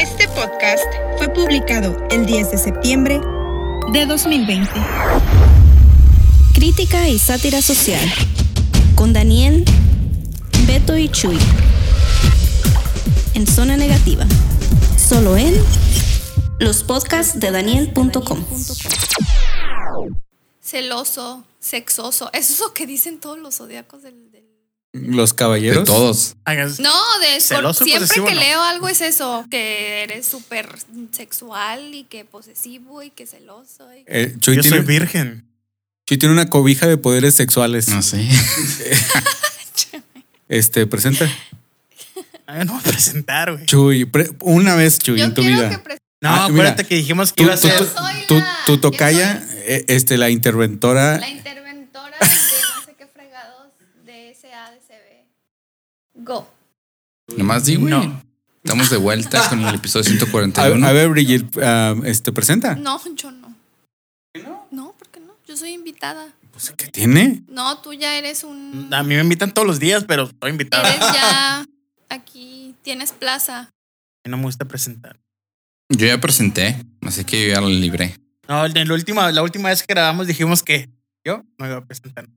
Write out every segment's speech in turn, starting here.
Este podcast fue publicado el 10 de septiembre de 2020. Crítica y sátira social. Con Daniel, Beto y Chuy. En zona negativa. Solo en los podcasts de Daniel.com. Celoso, sexoso. Eso es lo que dicen todos los zodiacos del. Los De caballeros. todos. Hagas- No, de Celoso siempre posesivo, que no. leo algo es eso, que eres súper sexual y que posesivo y que celoso. y- Eh, Chuy, Yo soy tiene, virgen. Chuy tiene una cobija de poderes sexuales. No sé. Este, presenta. Ay, no voy a presentar, güey. Chuy, pre- una vez, Chuy, Yo en tu vida. que No, Ah, acuérdate mira. que dijimos que Tu, iba a tu- ser. tu- tocaya, eh, este, la interventora. La interventora de no sé qué fregados de SADCB. Go. Nomás di, güey. No. Estamos de vuelta con el episodio A, 141. a ver, Brigitte, ah, este, presenta. No, yo no. No, ¿por qué no? Yo soy invitada. Pues, ¿Qué tiene? No, tú ya eres un. A mí me invitan todos los días, pero estoy invitado. Eres ya aquí, tienes plaza. No me gusta presentar. Yo ya presenté, así que yo ya lo libré. No, en la última, la última vez que grabamos dijimos que yo no iba a presentar.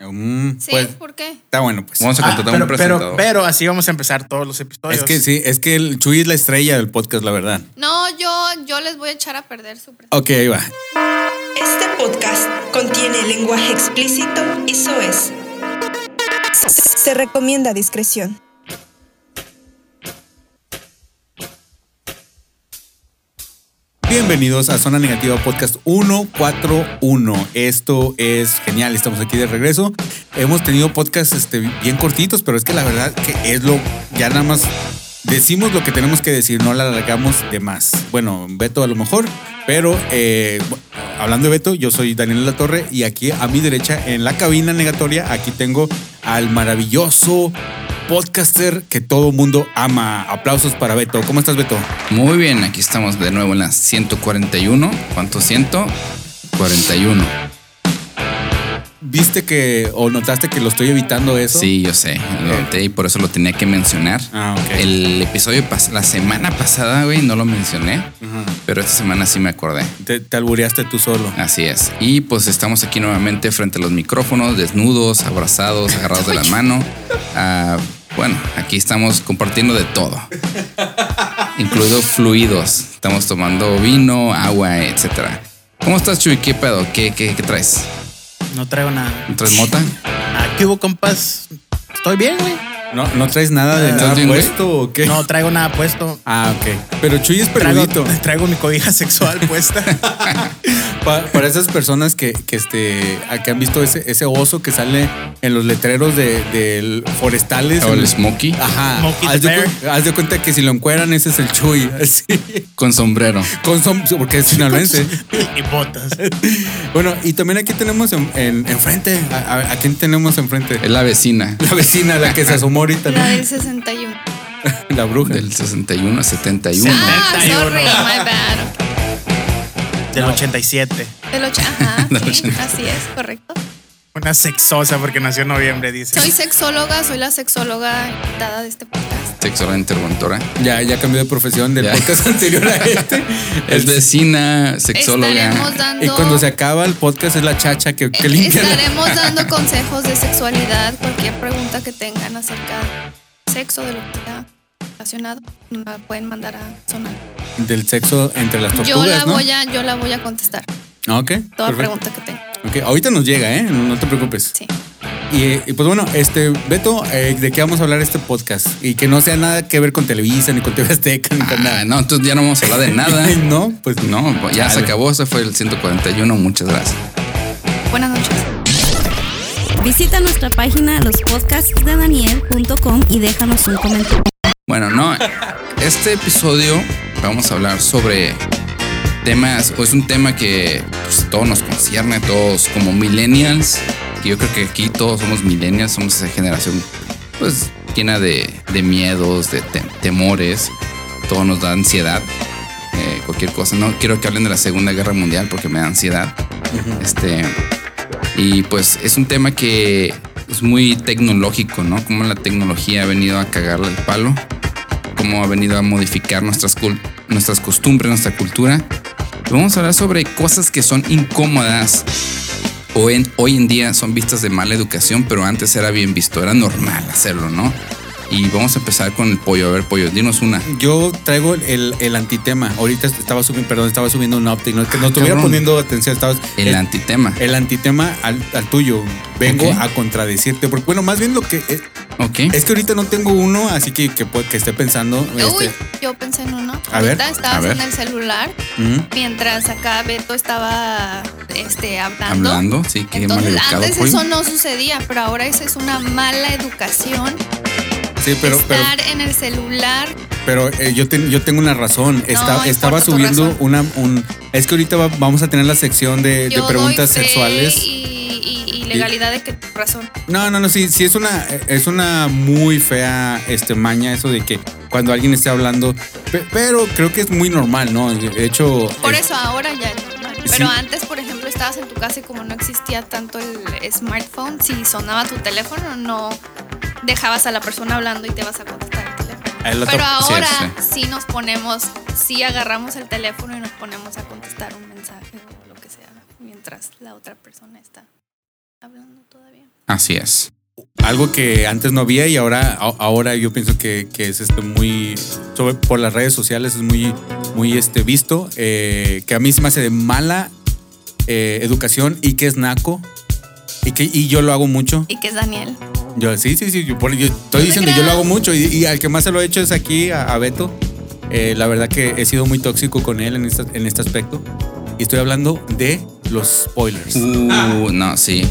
Mm, Sí, pues, ¿por qué? está bueno, pues. Vamos a Ah, contratar pero, un pero, presentador. pero así vamos a empezar todos los episodios. Es que sí, es que el Chuy es la estrella del podcast, la verdad. No, yo, yo les voy a echar a perder su presentación. Ok, ahí va. Este podcast contiene lenguaje explícito y soez. Se recomienda discreción. Bienvenidos a Zona Negativa Podcast 141. Esto es genial, estamos aquí de regreso. Hemos tenido podcasts este, bien cortitos, pero es que la verdad que es lo, ya nada más decimos lo que tenemos que decir, no la alargamos de más. Bueno, Beto a lo mejor, pero eh, hablando de Beto, yo soy Daniel La Torre y aquí a mi derecha en la cabina negatoria, aquí tengo al maravilloso podcaster que todo mundo ama. Aplausos para Beto. ¿Cómo estás, Beto? Muy bien, aquí estamos de nuevo en las 141. ¿Cuánto ciento? 41. ¿Viste que o notaste que lo estoy evitando eso? Sí, yo sé. Lo noté y por eso lo tenía que mencionar. Ah, ok. El episodio, pas- la semana pasada, güey, no lo mencioné, pero esta semana sí me acordé. Te, te albureaste tú solo. Así es. Y pues estamos aquí nuevamente frente a los micrófonos, desnudos, abrazados, agarrados de la mano. Ah, bueno, aquí estamos compartiendo de todo, incluido fluidos. Estamos tomando vino, agua, etcétera. ¿Cómo estás, Chuy? ¿Qué pedo? ¿Qué, qué, qué traes? No traigo nada. ¿Traes mota? Aquí hubo compas. Estoy bien, güey. ¿No, ¿No traes nada de ¿Estás nada bien, güey? puesto o qué? No traigo nada puesto. Ah, ok. Pero Chuy es Traigo, peludito. traigo mi cobija sexual puesta. Pa- para esas personas que, que, este, que han visto ese, ese oso que sale en los letreros de, del forestales. ¿O en- el Smokey? Ajá. Smokey Haz the de, Bear. cu- haz de cuenta que si lo encueran, ese es el Chuy. Así. Con sombrero. Con som- porque es sinaloense. y botas. bueno, y también aquí tenemos en, en- enfrente. A, a- ¿a quién tenemos enfrente? Es la vecina La vecina, la que se asomó ahorita, La ¿no? del 61. La bruja. del 61 a 71. Ah, 71. sorry, my bad. Del 87. Del ocho, ajá, Del sí, 80. así es, correcto. Una sexosa porque nació en noviembre, dice. Soy sexóloga, soy la sexóloga invitada de este podcast. Sexual interventora. Ya, ya cambió de profesión del Ya. podcast anterior a este. Es vecina, sexóloga. Estaremos dando, Y cuando se acaba el podcast es la chacha que, que limpia. la- estaremos dando consejos de sexualidad, cualquier pregunta que tengan acerca del sexo, de lo que sea relacionado, me la pueden mandar a Sonar. Del sexo entre las Yo tortugas, la ¿no? voy a, yo la voy a contestar. Ok. Toda perfecto. pregunta que tengan. Ok, Ahorita nos llega, ¿eh? No te preocupes. Sí. Y, y pues bueno, este, Beto, eh, ¿de qué vamos a hablar este podcast? Y que no sea nada que ver con Televisa, ni con TV Azteca, ni con nada. no, entonces ya no vamos a hablar de nada. no, pues No, ya se acabó. Ese fue el 141. Muchas gracias. Buenas noches. Visita nuestra página lospodcastsdedaniel.com y déjanos un comentario. Bueno, no. Este episodio vamos a hablar sobre temas, o es un tema que pues, todo nos concierne, todos como millennials. Que yo creo que aquí todos somos millennials, somos esa generación pues llena de, de miedos, de te- temores. Todo nos da ansiedad. eh, cualquier cosa. No quiero que hablen de la Segunda Guerra Mundial porque me da ansiedad. Este. Y pues es un tema que es muy tecnológico, ¿no? Como la tecnología ha venido a cagarle el palo cómo ha venido a modificar nuestras, cul- nuestras costumbres, nuestra cultura. Vamos a hablar sobre cosas que son incómodas o en, hoy en día son vistas de mala educación, pero antes era bien visto, era normal hacerlo, ¿no? Y vamos a empezar con el pollo. A ver, pollo, dinos una. Yo traigo el, el antitema. Ahorita estaba subiendo, perdón, estaba subiendo un update. No, que no Ah, estuviera cabrón. poniendo atención. Estabas, El el, antitema. el antitema al, al tuyo. Vengo a contradecirte. Porque, bueno, más bien lo que. Es, Ok. es que ahorita no tengo uno, así que que, que esté pensando. Uy, este, yo pensé en uno. A ver, Ahorita estabas a ver. en el celular mientras acá Beto estaba este, hablando. Hablando, sí, que mal Entonces, educado. antes pollo. eso no sucedía, pero ahora eso es una mala educación. Sí, pero, pero, estar en el celular. pero eh, yo, ten- yo tengo una razón. No estaba subiendo una. Un, es que ahorita va- vamos a tener la sección de, preguntas doy fe sexuales. Y, y- y legalidad de que razón. No, no, no, sí, sí es una, es una muy fea este maña eso de que cuando alguien esté hablando, pe- pero creo que es muy normal, ¿no? De hecho, Por es- eso ahora ya es normal. Sí. Pero antes, por ejemplo, estabas en tu casa y como no existía tanto el smartphone, si sonaba tu teléfono, no dejabas a la persona hablando y te vas a contestar el teléfono. el otro- Pero sí, ahora sí, nos ponemos, sí agarramos el teléfono y nos ponemos a contestar un mensaje o lo que sea, mientras la otra persona está hablando todavía. Así es. algo que antes no había y ahora, ahora yo pienso que, que es este muy, sobre, por las redes sociales es muy, muy este visto, eh, que a mí se me hace de mala eh, educación y que es naco. Y, que, y yo lo hago mucho. ¿Y qué es Daniel? Yo, sí, sí, sí. Yo, yo estoy diciendo, yo lo hago mucho. Y, y al que más se lo he hecho es aquí, a, a Beto. Eh, la verdad que he sido muy tóxico con él en, esta- en este aspecto. Y estoy hablando de los spoilers. Uh, no, sí.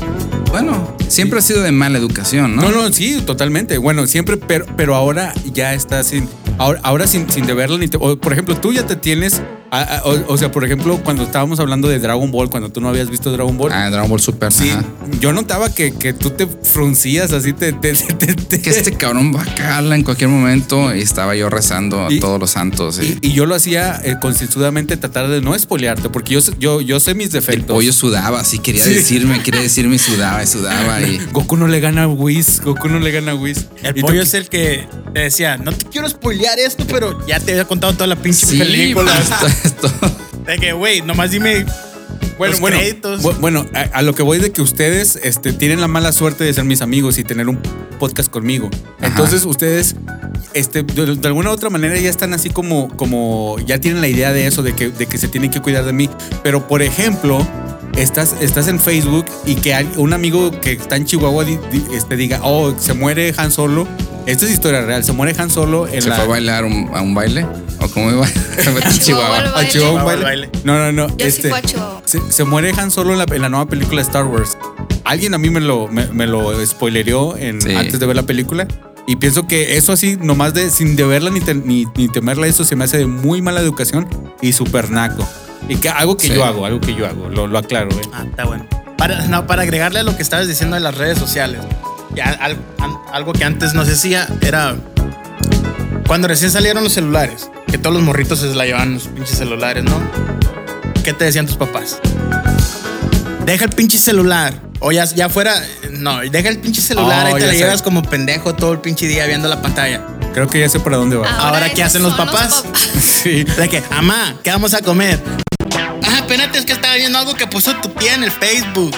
Bueno, siempre ha sido de mala educación, ¿no? No, no, sí, totalmente. Bueno, siempre, pero, pero ahora ya está sin. Ahora, ahora sin, sin deberlo ni te- o, Por ejemplo, tú ya te tienes. a- a- o, o sea, por ejemplo, cuando estábamos hablando de Dragon Ball, cuando tú no habías visto Dragon Ball. Ah, Dragon Ball Super. Sí, ajá. yo notaba que, que tú te fruncías así, te. te, te- te- Que este cabrón va a cagarla en cualquier momento y estaba yo rezando a Y- todos los santos. Y, Y, y yo lo hacía eh, concienzudamente tratar de no espolearte, porque yo, sé- yo, yo sé mis el pollo sudaba, así quería Sí. decirme, quería decirme y sudaba y sudaba. Y Goku no le gana a Whis, Goku no le gana a Whis. El Y tú- pollo es el que te decía, no te quiero spoilear esto, pero ya te había contado toda la pinche sí, película. pues, De que, güey, nomás dime Bueno, los bueno, créditos. bu- bueno, a, a lo que voy de que ustedes este, tienen la mala suerte de ser mis amigos y tener un podcast conmigo. Ajá. Entonces ustedes, este, de, de alguna u otra manera ya están así como, como, ya tienen la idea de eso, de que, de que se tienen que cuidar de mí. Pero por ejemplo, estás, estás en Facebook y que hay un amigo que está en Chihuahua di- di- este, diga, oh, se muere Han Solo. Esta es historia real, se muere Han Solo en ¿Se la... fue a bailar un- a un baile? ¿O cómo iba? Se fue a Chihuahua a. Chihuahua baile. baile. No, no, no. Yo sí este, fui a Chihuahua. se, se muere Han Solo en la, en la nueva película Star Wars. Alguien a mí me lo, me, me lo spoilereó en, Sí. antes de ver la película. Y pienso que eso así, nomás de sin de verla ni, te- ni, ni temerla, eso se me hace de muy mala educación y súper naco. Y que algo que Sí. yo hago, algo que yo hago, lo, lo aclaro. ¿eh? Ah, está bueno. Para, no, para agregarle a lo que estabas diciendo de las redes sociales. Ya, al- an- algo que antes no se hacía era cuando recién salieron los celulares, que todos los morritos se la llevaban los pinches celulares, ¿no? ¿Qué te decían tus papás? Deja el pinche celular. O ya, ya fuera, no, deja el pinche celular Oh, y te la sé. llevas como pendejo todo el pinche día viendo la pantalla. Creo que ya sé para dónde va. Ahora, ¿qué hacen los papás? Sí. De que, mamá, ¿qué vamos a comer? Ah, espérate, es que estaba viendo algo que puso tu tía en el Facebook.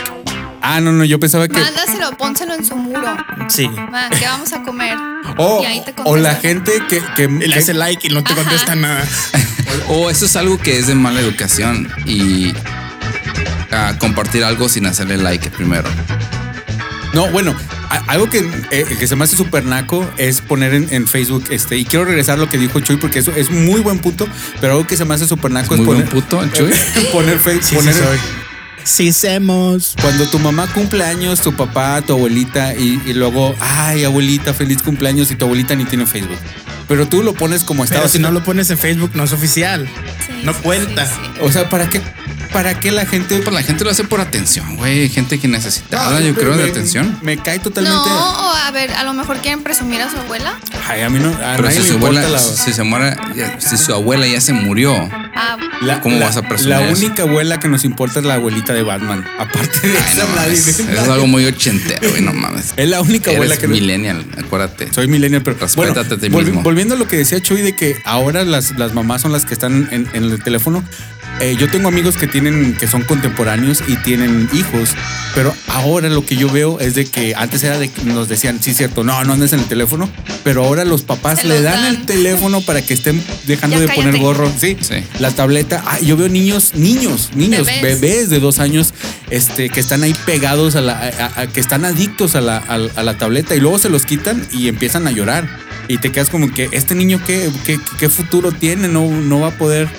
Ah, no, no, yo pensaba que. Mándaselo, pónselo en su muro. Sí. Ma, ¿qué vamos a comer? O, y ahí te o la gente que. que, le que- hace like y no te Ajá. contesta nada. O eso es algo que es de mala educación y ah, compartir algo sin hacerle like primero. No, bueno, algo que, eh, que se me hace súper naco es poner en, en Facebook, este, y quiero regresar a lo que dijo Chuy, porque eso es muy buen punto, pero algo que se me hace súper naco es, Muy buen poner, puto, el Chuy. poner Facebook, Sí, poner sí soy. Sí, semos. cuando tu mamá cumple años, tu papá, tu abuelita, y, y luego, ay, abuelita, feliz cumpleaños, y tu abuelita ni tiene Facebook. Pero tú lo pones como estaba Pero si no lo pones en Facebook, no es oficial. Sí, No sí, cuenta. sí, sí. O sea, ¿para qué, para qué la gente... Pues la gente lo hace por atención, güey. Gente que necesitada, yo creo, de atención. Me cae totalmente... No, o a ver, a lo mejor quieren presumir a su abuela. Ay, a mí no... A Pero nadie si su abuela, la- si se muere, ya- si su abuela ya se murió, Ah, La, ¿Cómo la- vas a presumir La eso? única abuela que nos importa es la abuelita de Batman. Aparte de Ay, eso, no, nadie- es, algo muy ochentero, güey, no mames. Es la única abuela Eres que no- millennial, acuérdate. Soy millennial, pero Respétate bueno, a ti mismo. volviendo a lo que decía Chuy de que ahora las, las mamás son las que están en, en el teléfono. Eh, yo tengo amigos que tienen, que son contemporáneos y tienen hijos, pero ahora lo que yo veo es de que antes era de que nos decían, sí, cierto, no, no andes en el teléfono, pero ahora los papás Se le dan, dan. el teléfono para que estén dejando Ya de poner cállate. gorro, sí, Sí. la tableta. Ah, yo veo niños, niños, niños, Bebés. bebés, de dos años, este, que están ahí pegados a la, a- a- que están adictos a la, a, a la tableta y luego se los quitan y empiezan a llorar. Y te quedas como que este niño qué, qué, qué futuro tiene, no, no va a poder.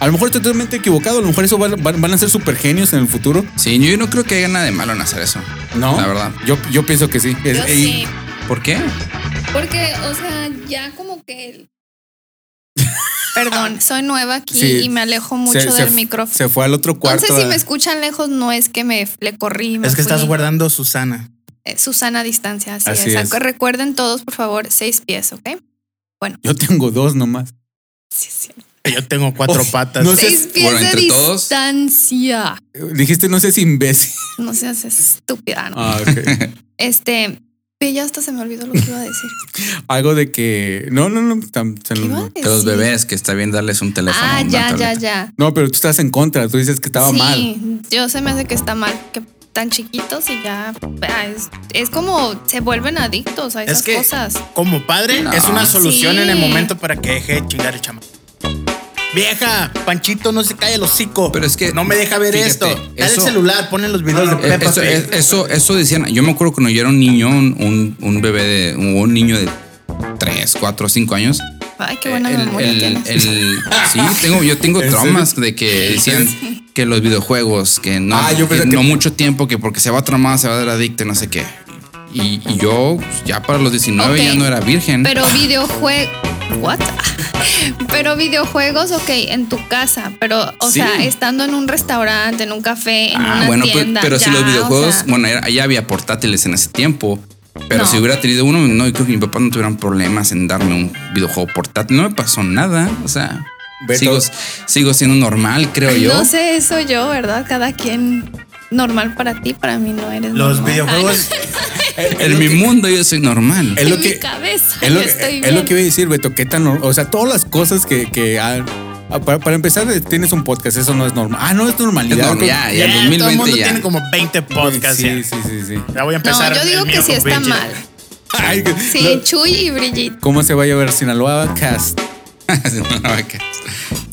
A lo mejor estoy totalmente equivocado, a lo mejor eso van, van- van a ser super genios en el futuro. Sí, yo no creo que haya nada de malo en hacer eso. No, La verdad. Yo, yo pienso que sí. Es- Yo y- sí. ¿Por qué? Porque, o sea, ya como que. Perdón, soy nueva aquí Sí. y me alejo mucho se- del se- micrófono. Se fue al otro cuarto. Entonces, si me escuchan lejos, no es que me le corrí. me Es que estás guardando Susana. Eh, Susana a distancia, así, Así es. es. Recuerden todos, por favor, seis pies, ¿ok? Yo tengo dos nomás. Sí, sí. Yo tengo cuatro Uf, patas. no sé- Seis pies bueno, de entre todos. distancia. Dijiste, no sé si imbécil. No seas estúpida, ¿no? Ah, ok. Este, ya hasta se me olvidó lo que iba a decir. Algo de que. No, no, no. tam- se ¿Qué nos- iba a no. De los bebés, que está bien darles un teléfono. Ah, ya, ya, tableta. ya. No, pero tú estás en contra. Tú dices que estaba sí, mal. yo se me hace que está mal, que tan chiquitos y ya ah, es, es como se vuelven adictos a esas Es que cosas. como padre No. es una solución Sí. en el momento para que deje de chingar el chama. Vieja, Panchito no se cae el hocico. Pero es que, no me deja ver fíjate, esto. Dale el celular, ponen los videos de Eh, Peppa Eso, Pig. eso, eso decían. Yo me acuerdo cuando yo era un niño, un, un, un bebé de. Un niño de 3, 4, 5 años. Ay, qué buena el, memoria el- tienes. el- sí, tengo, yo tengo ¿En traumas de que decían que los videojuegos, que no, Ah, yo que pensé que- no mucho tiempo, que porque se va a tramar, se va a dar adicto y no sé qué. Y, y yo pues, ya para los 19 Ok, ya no era virgen. Pero videojuegos. ¿What? Pero videojuegos, ok, en tu casa, pero, o Sí. sea, estando en un restaurante, en un café, en Ah, una bueno, tienda. pero si ya, los o videojuegos, sea, bueno, era- ya había portátiles en ese tiempo. Pero No. si hubiera tenido uno, no, yo creo que mi papá no tuvieran problemas en darme un videojuego portátil. No me pasó nada. O sea, Beto. sigo, sigo siendo normal, creo yo. No sé, eso yo, ¿verdad? Cada quien normal para ti, para mí no eres Los normal. videojuegos. En mi mundo yo soy normal. Es lo en que. mi cabeza, Es lo, yo estoy es bien. lo que iba a decir, Beto. ¿Qué tan. O sea, todas las cosas que. que ah, para, para empezar, eh, tienes un podcast. Eso no es normal. Ah, no es normalidad. Es normal, ya, Ya, en todo el 2020 mundo ya. tiene como 20 podcasts. Sí, ya. sí, sí, sí. Ya voy a No, empezar. yo el digo que sí está Bridget. mal. Ay, que- Sí, lo- Chuy y Brigitte. ¿Cómo se va a llevar Sinaloa Cast? Sí,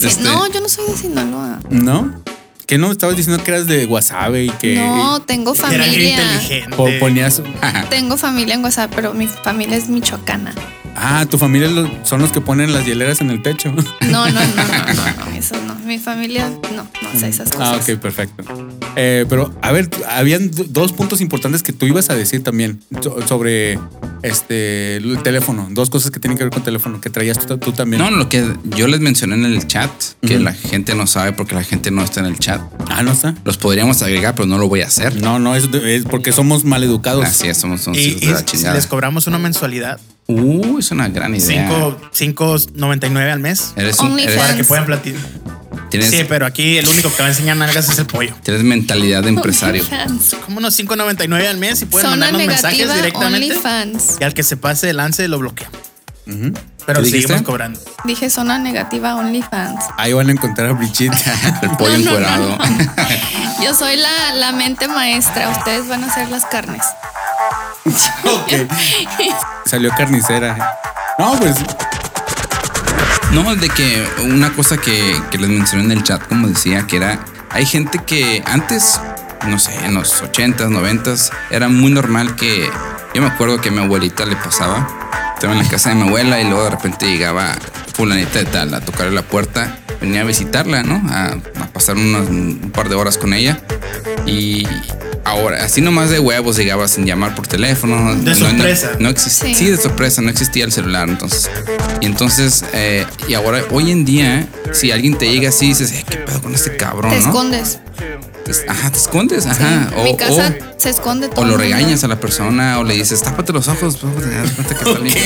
Este, No, yo no soy de Sinaloa. ¿No? ¿Qué no? Estabas diciendo que eras de Guasave y que No, tengo Era familia. inteligente. po- ponías. Tengo familia en WhatsApp, pero mi familia es michoacana. Ah, tu familia son los que ponen las hieleras en el techo. No, no, no, no, no, no, eso no. Mi familia no, no hace esas cosas. Ah, ok, perfecto. Eh, pero, a ver, habían dos puntos importantes que tú ibas a decir también so- sobre este el teléfono. Dos cosas que tienen que ver con teléfono que traías tú, tú también. No, lo que yo les mencioné en el chat, que la gente no sabe porque la gente no está en el chat. Ah, no está. Los podríamos agregar, pero no lo voy a hacer. No, no, es, es porque somos maleducados. Así es, somos, somos Y, de y la si chingada. les cobramos una mensualidad, Uh, es una gran idea. cinco- 5.99 al mes, Eres un, OnlyFans. eres- para que puedan platicar. tienes, Sí, pero aquí el único que va a enseñar nalgas es el pollo. tienes mentalidad de empresario. Como unos 5.99 al mes y pueden Zona mandarnos mensajes directamente. OnlyFans. Y al que se pase de lance lo bloqueamos. Pero seguimos cobrando. Dije zona negativa, OnlyFans. Ahí van a encontrar a Brigitte. El pollo No, no, encuerado. no, no. Yo soy la, la mente maestra. Ustedes van a ser las carnes. Ok. Salió carnicera. No, pues No, de que una cosa que, que les mencioné en el chat, como decía, que era, hay gente que antes, no sé, en los 80s, 90s, era muy normal que, yo me acuerdo que a mi abuelita le pasaba, estaba en la casa de mi abuela y luego de repente llegaba fulanita de tal a tocarle la puerta, venía a visitarla, ¿no? A, a pasar unos- un par de horas con ella y... Ahora, así nomás de huevos llegaba sin llamar por teléfono. De no- sorpresa. No, existía. Sí. sí, de sorpresa, no existía el celular entonces. Y entonces, eh, y ahora, hoy en día, si alguien te llega así, dices, "Eh, ¿qué pedo con este cabrón? Te ¿no? escondes. Te- ajá, te escondes, Sí. ajá. En mi casa se esconde todo. o lo regañas a la persona o le dices, tápate los ojos, pues, que está limpio".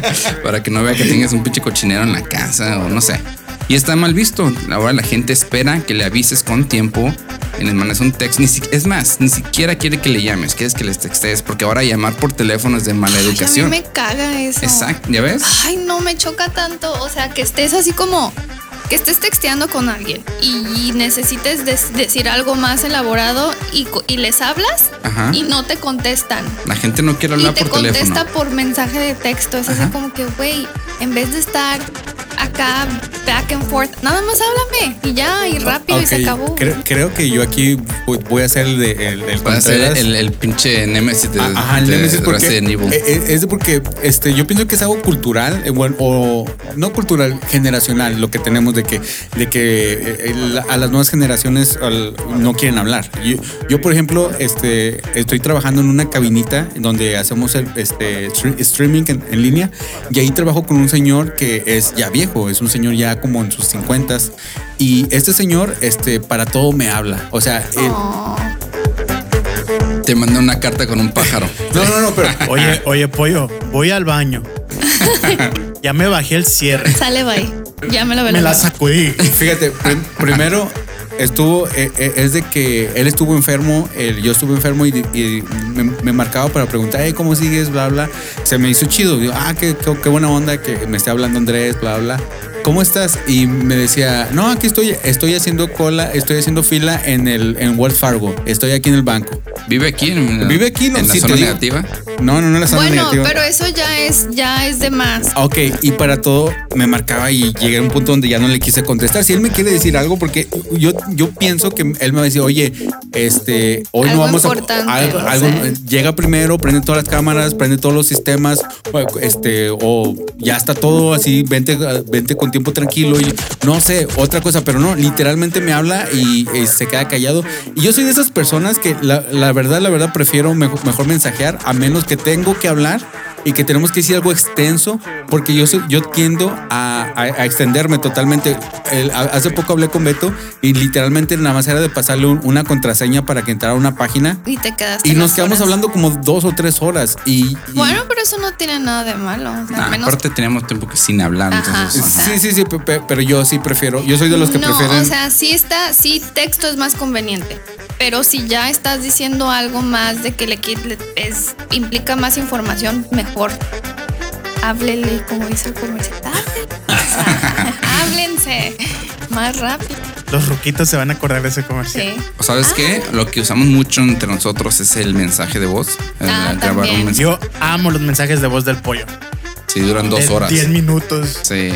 para que no vea que tengas un pinche cochinero en la casa o no sé. Y está mal visto. Ahora la gente espera que le avises con tiempo y les mandes un texto. Ni si- es más, ni siquiera quiere que le llames, quieres que les textes, porque ahora llamar por teléfono es de mala Ay, a educación. mí me caga eso. Exacto, ¿ya ves? Ay, no, me choca tanto. O sea, que estés así como. Que estés texteando con alguien y necesites decir algo más elaborado y, y les hablas Ajá. y no te contestan. La gente no quiere Y hablar te por contesta teléfono. por mensaje de texto. Es Ajá. así como que, güey, en vez de estar acá back and forth, nada más háblame y ya, y rápido y se acabó. Creo, creo que yo aquí voy- a hacer el, de, el, el ser el, el pinche Nemesis de, Ah, Ajá, el de Nemesis porque, Resident Evil. eh, eh, es de porque este, yo pienso que es algo cultural, eh, bueno, o no cultural, generacional, lo que tenemos de que, de que eh, el- a las nuevas generaciones al- no quieren hablar. Yo, yo, por ejemplo, este, estoy trabajando en una cabinita donde hacemos el este, stre- streaming en, en línea y ahí trabajo con un señor que es ya viejo, es un señor ya como en sus 50 y este señor este, para todo me habla. O sea, él- Oh, Te manda una carta con un pájaro. no, no, no, pero Oye, oye, pollo, voy al baño. ya me bajé el cierre. sale, bye. Ya me lo Me la veré. sacudí. Fíjate, prim- primero estuvo, eh, eh, es de que él estuvo enfermo, yo estuve enfermo y, me, marcaba para preguntar, "Hey, ¿cómo sigues? Bla, bla. Se me hizo chido. Digo, ah, qué- qué buena onda que me esté hablando Andrés, bla, bla. ¿Cómo estás? Y me decía, no, aquí estoy, estoy haciendo cola, estoy haciendo fila en el en Wells Fargo, estoy aquí en el banco. Vive aquí en, Vive aquí, ¿no? en la Sí, zona negativa. No, no, no, la zona Bueno, negativa. pero eso ya es, ya es de más. Ok, y para todo me marcaba y llegué a un punto donde ya no le quise contestar. Si él me quiere decir algo, porque yo, yo pienso que él me va a decir, oye, este, hoy Algo no vamos importante, a. Algo, no algo- llega primero, prende todas las cámaras, prende todos los sistemas, este, o ya está todo así, vente, vente con tiempo tranquilo y no sé, otra cosa, pero no, literalmente me habla y, eh, se queda callado. Y yo soy de esas personas que la, la verdad, la verdad, prefiero mejor, mejor mensajear a menos que tengo que hablar y que tenemos que decir algo extenso, porque yo, soy- yo tiendo a, a- a extenderme totalmente. El- a- hace poco hablé con Beto y literalmente nada más era de pasarle un- una contraseña para que entrara a una página Y te quedaste. y nos quedamos horas. hablando como dos o tres horas. Y, y- Bueno, pero eso no tiene nada de malo. o sea, Nah, al menos aparte teníamos tiempo que sin hablar, Ajá. entonces. o sea- sí, sí, sí, pe- pe- pero yo sí prefiero, yo soy de los que no, prefieren. o sea, sí está, sí texto es más conveniente. Pero si ya estás diciendo algo más de que le, le- es, implica más información, mejor háblele, como dice el comercial. Háblense más rápido. Los ruquitos se van a acordar de ese comercial. Sí. ¿O ¿Sabes qué? Lo que usamos mucho entre nosotros es el mensaje de voz. El Ah, grabar un mensaje. Yo amo los mensajes de voz del pollo. Sí, duran dos De horas. 10 minutos. Sí.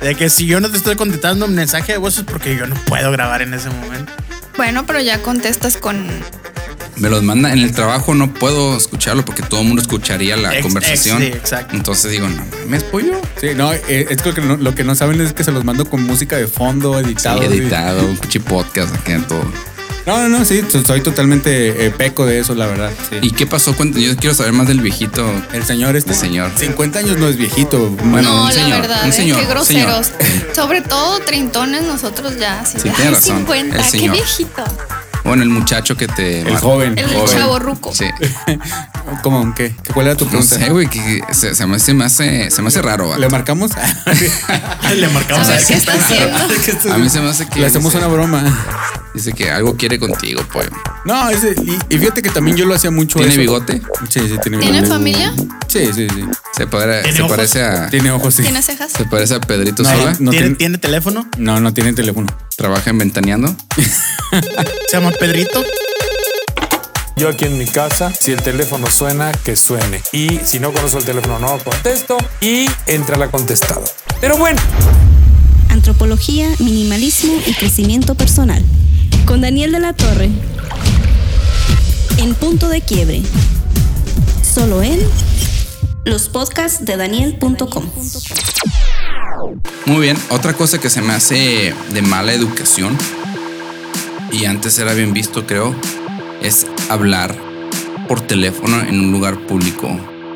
De que si yo no te estoy contestando un mensaje de voz es porque yo no puedo grabar en ese momento. Bueno, pero ya contestas con. Me los manda en el trabajo, no puedo escucharlo porque todo el mundo escucharía la Ex- conversación. ex- sí, exacto. Entonces digo, no mames, pollo. Sí, no, eh, es que lo que no, lo que no saben es que se los mando con música de fondo, Sí, editado. y- editado, un pinche podcast acá todo. No, no, no, sí, soy totalmente eh, peco de eso, la verdad. sí. ¿Y qué pasó? Yo quiero saber más del viejito. El señor este. El señor. 50 años no es viejito. Bueno, no, un señor, la verdad, un ¿eh? señor, qué un groseros. Sobre todo treintones, nosotros ya. Así Sí, de, tiene "Ay, razón, 50, el qué señor. viejito. Bueno, el muchacho que te. El joven. El joven. chavo ruco. Sí. ¿Cómo? ¿Qué? ¿Cuál era tu No pregunta? sé, güey, que se, se me, se me hace, se me hace raro. vato. ¿Le marcamos? Le marcamos A ver, a ¿qué está haciendo? A mí se me hace que. Le hacemos dice, una broma. Dice que algo quiere contigo, pues. No, ese, y, y fíjate que también yo lo hacía mucho. ¿Tiene eso. bigote? Sí, sí, tiene bigote. ¿Tiene familia? Sí, sí, sí. Se, pare- ¿Tiene se ojos? parece a. Tiene ojos, sí. ¿Tiene cejas? Se parece a Pedrito No, Sola. no ¿Tiene, tiene- ¿Tiene teléfono? No, no tiene teléfono. Trabaja en Ventaneando. Se llama Pedrito. Yo aquí en mi casa, si el teléfono suena, que suene. Y si no conozco el teléfono, no contesto y entra la contestada. Pero bueno, Antropología, minimalismo y crecimiento personal. Con Daniel de la Torre. En punto de quiebre. Solo en los podcasts de Daniel.com. Muy bien. Otra cosa que se me hace de mala educación, y antes era bien visto, creo, es hablar por teléfono en un lugar público.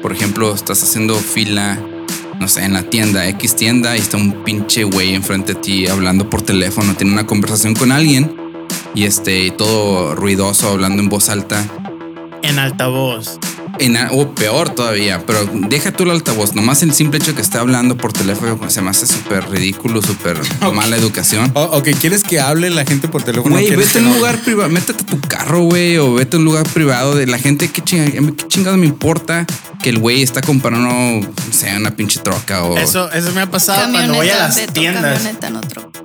Por ejemplo, estás haciendo fila, no sé, en la tienda, X tienda, y está un pinche güey enfrente de ti hablando por teléfono, tiene una conversación con alguien, y este, todo ruidoso, hablando en voz alta. En altavoz. En o peor todavía, pero deja tú el altavoz, nomás el simple hecho que esté hablando por teléfono pues, se me hace súper ridículo, súper mala educación. O- ok, ¿quieres que hable la gente por teléfono? Güey, ¿Quieres vete a un no? lugar privado, métete a tu carro, güey, o vete a un lugar privado de la gente. ¿Qué, chinga- qué chingado me importa que el güey está comprando, no sé, una pinche troca o. Eso, eso me ha pasado cuando voy a las tiendas. no.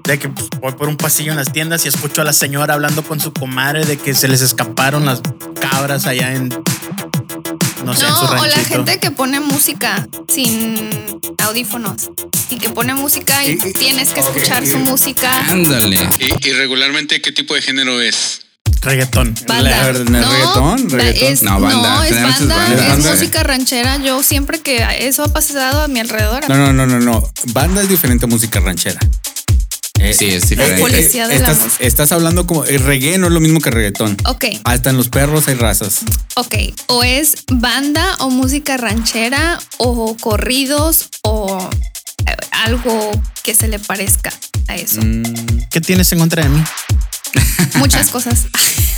De que pues, voy por un pasillo en las tiendas y escucho a la señora hablando con su comadre de que se les escaparon las cabras allá en. No sé, en su No, o la gente que pone música sin audífonos y que pone música y tienes que escuchar y- su música. Ándale. ¿Y, y regularmente qué tipo de género es? Reggaetón. Banda. La- ¿no, reggaetón? Es, No, no, banda. es banda, banda. es música ranchera. Yo siempre que eso ha pasado a mi alrededor. No, no, no, no, no. Banda es diferente a música ranchera. Eh, Sí, es diferente. Policía de la estás, música. estás hablando como el reggae no es lo mismo que reggaetón. Ok, Hasta en los perros hay razas. ok. O es banda o música ranchera o corridos o eh, algo que se le parezca a eso. Mm, ¿Qué tienes en contra de mí? Muchas cosas.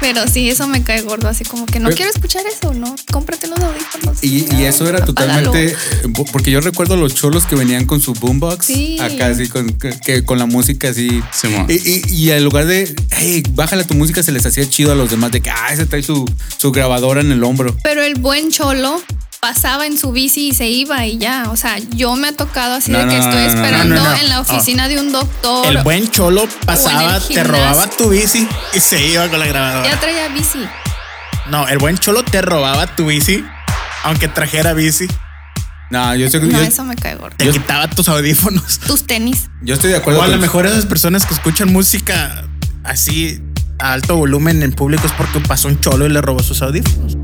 Pero sí, eso me cae gordo, así como que no Pero- quiero escuchar eso, ¿no? Cómprate los audífonos. Y, y eso era Apágalo. totalmente. eh, Porque yo recuerdo los cholos que venían con su boombox. Sí. Acá así, con, que- que, con la música así. Y, y, y en lugar de, hey, bájale tu música, se les hacía chido a los demás de que, ah, ese trae su, su grabadora en el hombro. Pero el buen cholo pasaba en su bici y se iba y ya. O sea, yo me ha tocado así No, de que no, estoy no, no, no, esperando no, no. en la oficina de un doctor. El buen cholo pasaba, te robaba tu bici y se iba con la grabadora. Ya traía bici. No, el buen cholo te robaba tu bici, aunque trajera bici. No, yo, estoy- No, yo, eso me cae gordo. Te quitaba tus audífonos. Tus tenis. yo estoy de acuerdo O a lo mejor esas personas que escuchan música así a alto volumen en público es porque pasó un cholo y le robó sus audífonos.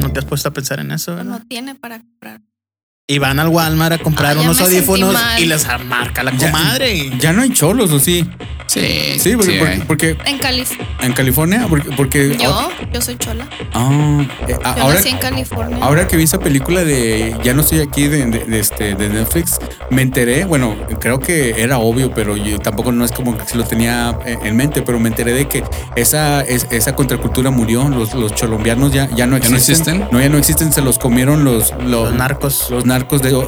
¿No te has puesto a pensar en eso? No tiene para comprar. Y van al Walmart a comprar Ah, unos audífonos y les marca la comadre. Ya no hay cholos, ¿o sí? Sí, Sí, porque, sí porque, hay. porque En California. en California, porque, porque Yo, yo soy chola. Eh, Yo ahora, nací en California. ahora que vi esa película de Ya no estoy aquí de, de- de este, de Netflix, me enteré, bueno, creo que era obvio, pero yo tampoco no es como que si lo tenía eh, en mente, pero me enteré de que esa, es- esa contracultura murió, los, los colombianos ya, ya no ¿Ya no existen. existen? No, ya no existen, se los comieron los, los, Los narcos. Los narcos,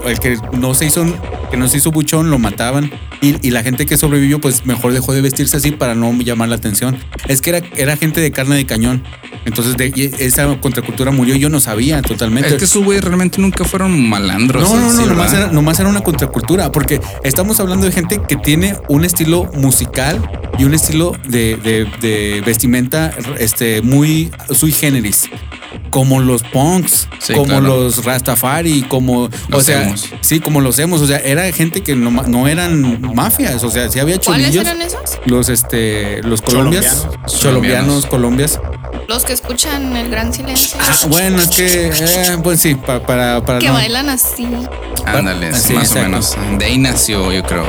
el que no se hizo, que no se hizo buchón, lo mataban. Y, y la gente que sobrevivió, pues mejor dejó de vestirse así para no llamar la atención. Es que era, era gente de carne de cañón. Entonces de, y esa contracultura murió, yo no sabía totalmente. Es que esos güeyes realmente nunca fueron malandros. No, no, no, sí, nomás, era, nomás era una contracultura, porque estamos hablando de gente que tiene un estilo musical y un estilo de, de- de vestimenta este, muy sui generis. Como los punks, Sí, como claro. los Rastafari, como. o Los sea, emos. sí, como los hemos. O sea, era gente que no, ma- no eran mafias. O sea, sí había ¿Cuáles cholillos. eran esos? Los, este, los colombias, Colombianos. colombianos, colombias. Los que escuchan el gran silencio. Ah, bueno, es que, eh, pues sí, pa- para, para que no- bailan así. Ándale, Sí, más exacto. o menos. De ahí nació, yo creo.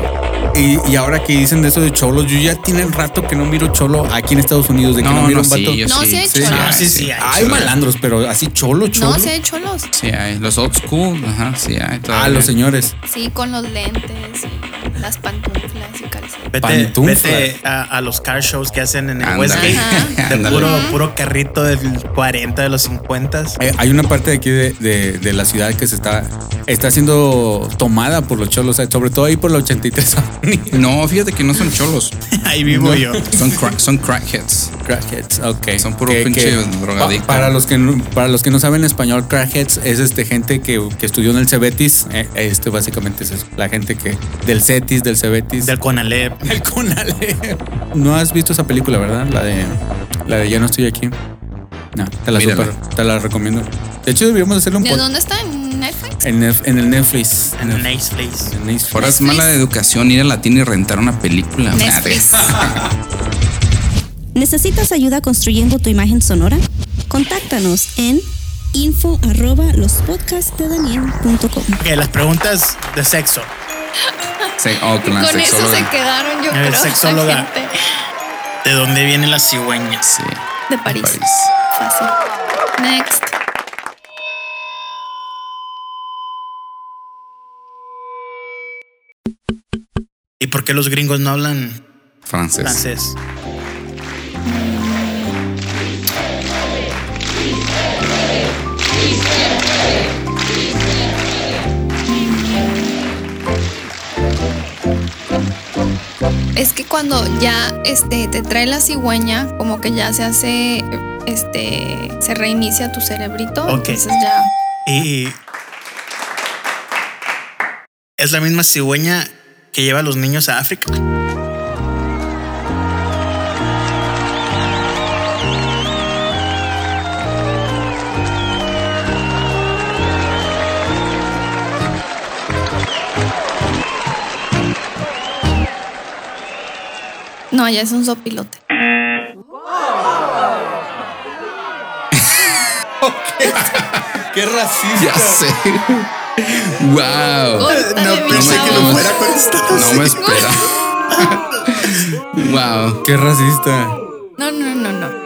Y, y ahora que dicen de eso de cholos, yo ya tiene rato que no miro cholo aquí en Estados Unidos, de que no, No, miro no, un vato. sí, yo No, sí. sí hay cholos. Ah, sí, sí. hay Hay malandros, pero así cholo, cholo. No, sí hay cholos. Sí hay. Los old school, ajá, sí hay. ah, todavía. los señores. Sí, con los lentes y las pantuflas y calcetas. Vete, vete a, a los car shows que hacen en el. Westgate. Ajá. De puro, puro carrito del 40, de los 50. Eh, hay una parte de aquí de, de- de la ciudad que se está, está siendo tomada por los cholos, sobre todo ahí por la 83 No, fíjate que no son cholos. Ahí vivo yo. Son, crack, son crackheads. Crackheads, ok. Son puro Que- pinche que- drogadicto. pa- Para los que no, para los que no saben español, crackheads es este gente que, que estudió en el Cebetis. eh, este básicamente es eso, la gente que del Cetis, del Cebetis. Del Conalep. El Conale. No has visto esa película, ¿verdad? La de la de Ya no estoy aquí. No, te la super- te la recomiendo. De hecho, deberíamos hacerlo un ¿De dónde está? ¿En Netflix? en, Nef- en el Netflix. En el, place. en Netflix. Ahora es mala educación ir a la tienda y rentar una película. Netflix. ¿Necesitas ayuda construyendo tu imagen sonora? Contáctanos en info arroba. Ok, las preguntas de sexo. Oh, con eso sexóloga. se quedaron, yo El creo. la sexóloga. gente. ¿De dónde vienen las cigüeñas? Sí. De París fácil. Next. ¿Y por qué los gringos no hablan francés? francés? Es que cuando ya este, te trae la cigüeña, como que ya se hace este, se reinicia tu cerebrito. Ok. Entonces ya. Y es la misma cigüeña que lleva a los niños a África. No, ya es un sopilote. Qué racista. Ya sé. wow. Córtale, No pensé que lo fuera contestar. No me espera. wow. Qué racista. No, no, no, no.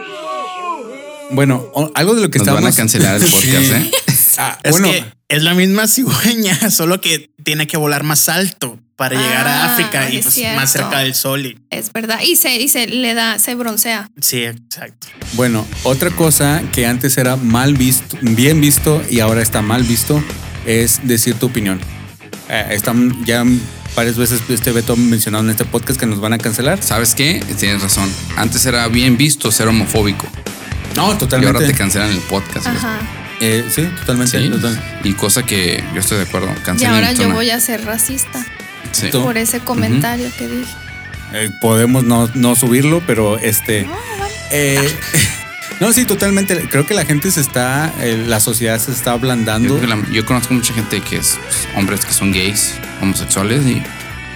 Bueno, algo de lo que Nos van a cancelar el podcast, Sí. ¿eh? Ah, Es bueno, que es la misma cigüeña, solo que tiene que volar más alto para llegar a Ah, África y es pues, cierto. más cerca del sol. Y, Es verdad. Y se, y se le da, se broncea. sí, exacto. bueno, otra cosa que antes era mal visto, bien visto y ahora está mal visto es decir tu opinión. Eh, están ya varias veces este Beto ha mencionado en este podcast que nos van a cancelar. ¿Sabes qué? Tienes razón. Antes era bien visto ser homofóbico. No, Y ahora totalmente. te cancelan el podcast. Ajá. Eh, sí, totalmente. Sí. total- Y cosa que yo estoy de acuerdo. Y Cancelen ahora yo voy a ser racista Sí. Por ese comentario que dije. Eh, podemos no, no subirlo, pero este. eh, no, sí, totalmente. Creo que la gente se está, eh, la sociedad se está Yo, ablandando. la- yo conozco mucha gente que es pues, hombres que son gays, homosexuales y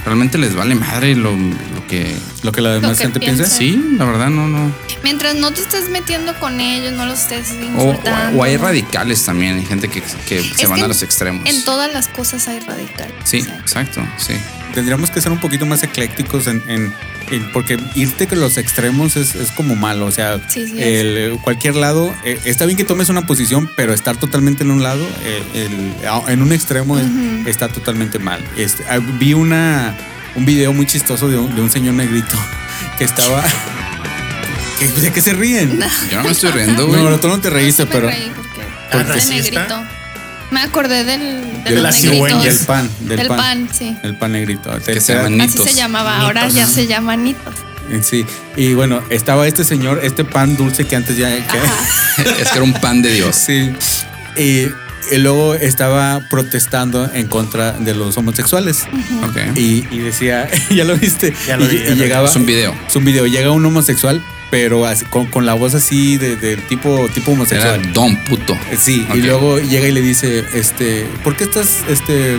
realmente les vale madre lo, lo que. Lo que la demás que gente piensa. Sí, la verdad no, no. Mientras no te estés metiendo con ellos, no los estés O, insultando. o- o hay radicales también, hay gente que, que se van que a los extremos. En todas las cosas hay radicales. Sí, O sea, exacto, sí. Tendríamos que ser un poquito más eclécticos en- porque irte con los extremos es, es como malo. O sea, Sí, sí, el- cualquier lado, eh, está bien que tomes una posición, pero estar totalmente en un lado, eh, el- en un extremo está totalmente mal. Este, ah, vi una, un video muy chistoso de un, de un señor negrito que estaba. ¿De qué se ríen? Yo no me estoy riendo, güey. No, no, tú no te reíste, me pero. reí porque Ah, de racista. negrito. Me acordé del, de, De los la negritos. cigüeña. Del pan, del, Del pan. pan, sí. El pan negrito. Que se llaman Así Nitos. se llamaba, ahora ya se llama Nitos. Eh, Sí, y bueno, estaba este señor, este pan dulce que antes ya... que- es que era un pan de Dios. sí, y, y luego estaba protestando en contra de los homosexuales. Ok. Y, y decía, ya lo viste, Ya lo y, vi, ya y lo vi. llegaba... Es un video. Es un video, llega un homosexual, pero así- con, con la voz así de, de tipo, tipo Era homosexual. don puto. Eh, Sí, y luego llega y le dice, este, ¿por qué estás, este,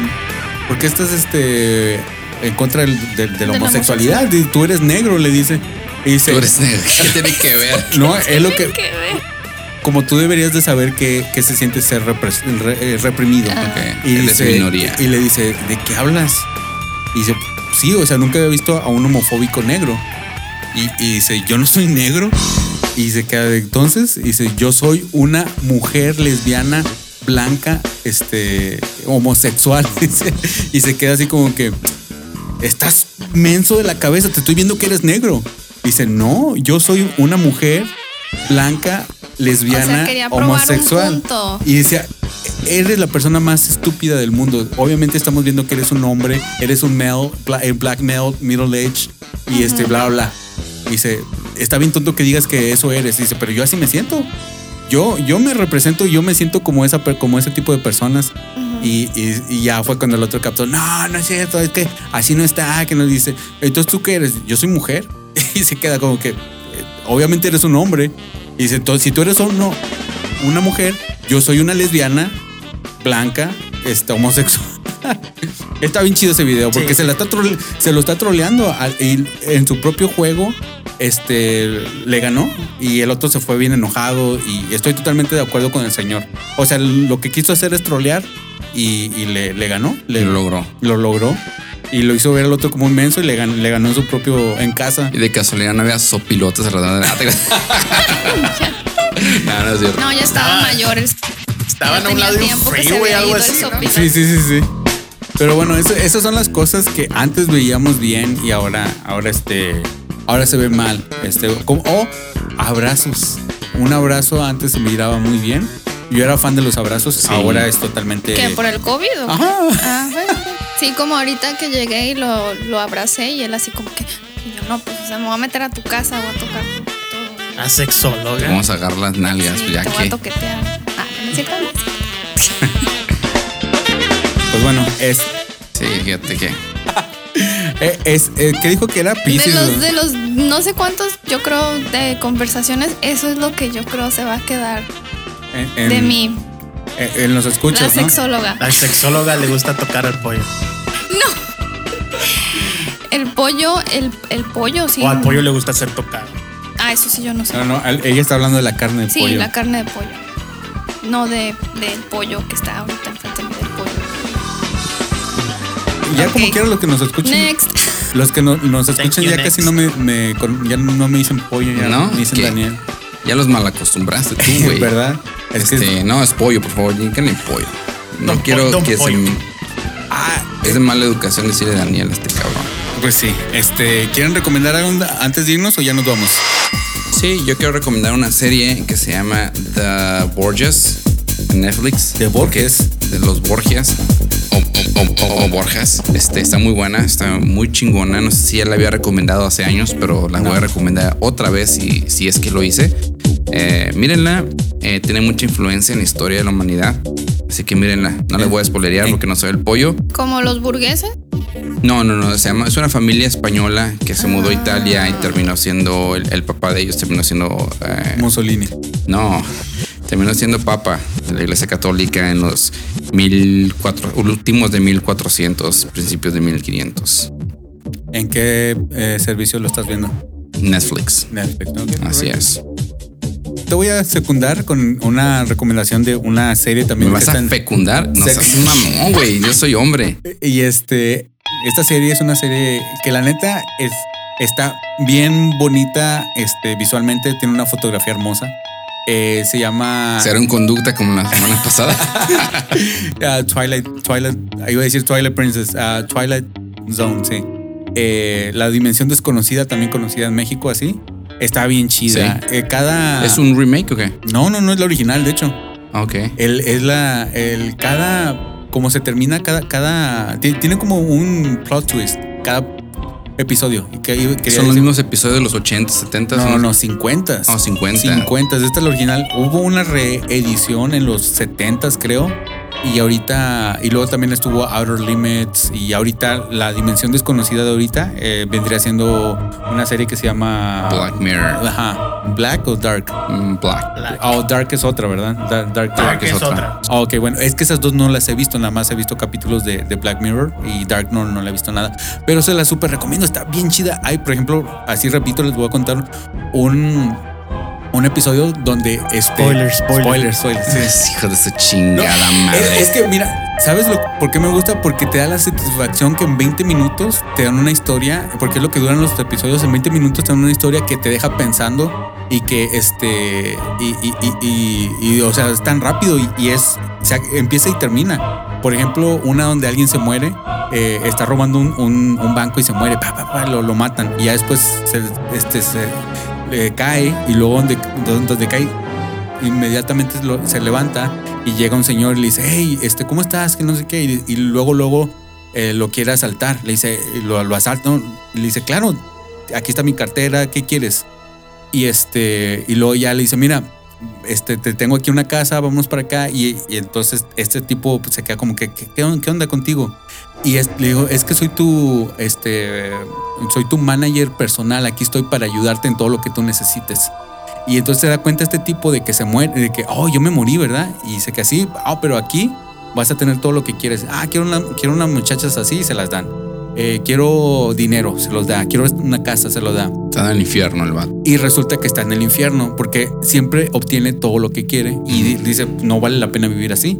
por qué estás, este, en contra del- del- de, la la homosexualidad? Y Tú eres negro, le dice. Y dice, Tú eres negro. ¿Qué tiene que ver? no, es lo que, ¿Qué ve? como tú deberías de saber que, que se siente ser repres- re- eh, reprimido. Ah. Ok. Y, Eres dice- minoría. y le dice, ¿de qué hablas? Y dice, sí, o sea, nunca había visto a un homofóbico negro. Y, y dice, yo no soy negro. Y se queda de entonces, y dice, yo soy una mujer lesbiana blanca, este, homosexual. dice. y se queda así como que, estás menso de la cabeza, te estoy viendo que eres negro. Dice, no, yo soy una mujer blanca, lesbiana, O sea, homosexual. Y decía, eres la persona más estúpida del mundo. Obviamente estamos viendo que eres un hombre, eres un male, eh, black male, middle age, y este, bla, bla. Dice, está bien tonto que digas que eso eres. Dice, pero yo así me siento. Yo, yo me represento, yo me siento como, esa, como ese tipo de personas. y, y- y ya fue cuando el otro captó, no, no es cierto, es que así no está, que nos dice, entonces tú qué eres, yo soy mujer. y se queda como que, eh, obviamente eres un hombre. Y dice, entonces si tú eres uno, una mujer, yo soy una lesbiana, blanca, este, homosexual. está bien chido ese video porque Sí. se, la está trole- se lo está troleando y en su propio juego. Este le ganó y el otro se fue bien enojado. Y estoy totalmente de acuerdo con el señor. O sea, lo que quiso hacer es trolear y, y le, le ganó. Le, Y lo logró. Lo logró. Y lo hizo ver al otro como un menso y le ganó, le ganó en su propio en casa. Y de casualidad no había sopilotes alrededor de No, no es cierto. No, ya estaban mayores. Estaban a un lado de un freeway. Sí, sí, sí, sí. Pero bueno, eso- esas son las cosas que antes veíamos bien y ahora, ahora este, ahora se ve mal. Este, como, o abrazos. Un abrazo antes se miraba muy bien. Yo era fan de los abrazos, Sí. ahora es totalmente. ¿Qué? ¿Por el COVID? o? Ajá. Ah, bueno. Sí, como ahorita que llegué y lo, lo abracé y él así como que, y yo no, pues o sea, me voy a meter a tu casa, voy a tocar todo. A sexóloga. Vamos a agarrar las nalgas, Sí, ya te voy a que. toquetear. Ah, no es cierto. Pues bueno, es. Sí, fíjate que. eh, es eh, ¿Qué dijo que era De Pisces? los, de los no sé cuántos, yo creo, de conversaciones, eso es lo que yo creo se va a quedar En, en- de mí, En, en los la escuchas, ¿no? sexóloga. La sexóloga le gusta tocar al pollo. El pollo, el, el pollo, sí. O al pollo le gusta ser tocado. Ah, eso sí yo no sé. No, no, ella está hablando de la carne de Sí, pollo. la carne de pollo. No de, del pollo que está ahorita Ya como Ok. quiera los que nos escuchen. Next. Los que no- nos you, ya next. casi no me, ya no me dicen pollo, ya ¿No? me dicen ¿Qué? Daniel. Ya los malacostumbraste tú, güey. ¿Verdad? Es que Este, no, es pollo, por favor, díganle pollo. No Don quiero Don que se. Pollo. ah, Es de mala educación decirle Daniel a este cabrón. pues sí. Este, ¿quieren recomendar algo antes de irnos o ya nos vamos? Sí, yo quiero recomendar una serie que se llama The Borgias en Netflix. ¿The Borges? De los Borgias. O, o- Borjas. Este, está muy buena, está muy chingona. No sé si ya la había recomendado hace años, pero la voy a recomendar otra vez si, si es que lo hice. Eh, mírenla, eh, tiene mucha influencia en la historia de la humanidad. Así que mírenla. No les voy a spoilerear porque no soy el pollo. Como los burgueses. No, no, no. Se llama, es una familia española que se mudó a Italia y terminó siendo el, el papá de ellos, terminó siendo. eh, Mussolini. no, terminó siendo papa de la iglesia católica en los 1400, últimos de 1400, principios de 1500. ¿En qué eh, servicio lo estás viendo? Netflix. Netflix, ¿no? Así correcto. es. Te voy a secundar con una recomendación de una serie ¿Me también. que vas a fecundar? No seas mamón, güey. Yo soy hombre. Y este, esta serie es una serie que la neta es, está bien bonita este, visualmente, tiene una fotografía hermosa. Eh, se llama Será un conducta como la semana pasada. ah, Twilight, Twilight, iba a decir Twilight Princess, ah, Twilight Zone, sí. Eh, la dimensión desconocida, también conocida en México así, está bien chida. Eh, cada... ¿Es un remake o qué? No, no, no es la original, de hecho. Ah, Ok. El, es la. El cada. Como se termina cada. cada ti- tiene como un plot twist. Cada episodio. Y que- ¿Son los decir- mismos episodios de los 80, 70? No, no, 50. Oh, 50. 50. Esta es la original. Hubo una reedición en los 70 creo. Y ahorita. Y luego también estuvo Outer Limits. Y ahorita la dimensión desconocida de ahorita eh, vendría siendo una serie que se llama. Black Mirror. Ajá. Black o Dark. Mm, Black. Oh, Dark es otra, ¿verdad? Dark, Dark, Dark es es otra. otra. Ah, Ok, bueno, es que esas dos no las he visto, nada más he visto capítulos de, de Black Mirror y Dark no, no la he visto nada. Pero se la súper recomiendo, está bien chida. Hay, por ejemplo, así repito, les voy a contar un, un episodio donde este. Spoiler, spoiler. Spoiler, spoiler, sí. Es hijo de su No, chingada madre. es, es que, mira, ¿sabes lo, por qué me gusta? Porque te da la satisfacción que en 20 minutos te dan una historia, porque es lo que duran los episodios, en 20 minutos te dan una historia que te deja pensando y que, este, y, y, y, y- y, o sea, es tan rápido y, y es, o sea, empieza y termina. Por ejemplo, una donde alguien se muere, eh, está robando un, un- un banco y se muere, pa, pa, pa, lo, lo matan y ya después se, este, se eh, cae y luego donde, donde, cae inmediatamente se levanta y llega un señor y le dice, hey, este, ¿cómo estás? Que no sé qué. Y, luego, luego eh, lo quiere asaltar. Le dice, lo, lo asalta. Y le dice, claro, aquí está mi cartera, ¿qué quieres? Y este, y luego ya le dice, mira, este, te tengo aquí una casa, vamos para acá. Y, entonces este tipo pues, se queda como que, ¿qué, qué onda contigo? Y es- le digo, es que soy tu, este, soy tu manager personal, aquí estoy para ayudarte en todo lo que tú necesites. Y entonces se da cuenta este tipo de que se muere, de que, oh, yo me morí, ¿verdad? Y dice que así, ah, pero aquí vas a tener todo lo que quieres. Ah, quiero, una, quiero unas muchachas así, se las dan. Eh, quiero dinero, se los da. Quiero una casa, se lo da. Está en el infierno el vato. Y resulta que está en el infierno porque siempre obtiene todo lo que quiere y di- dice, no vale la pena vivir así.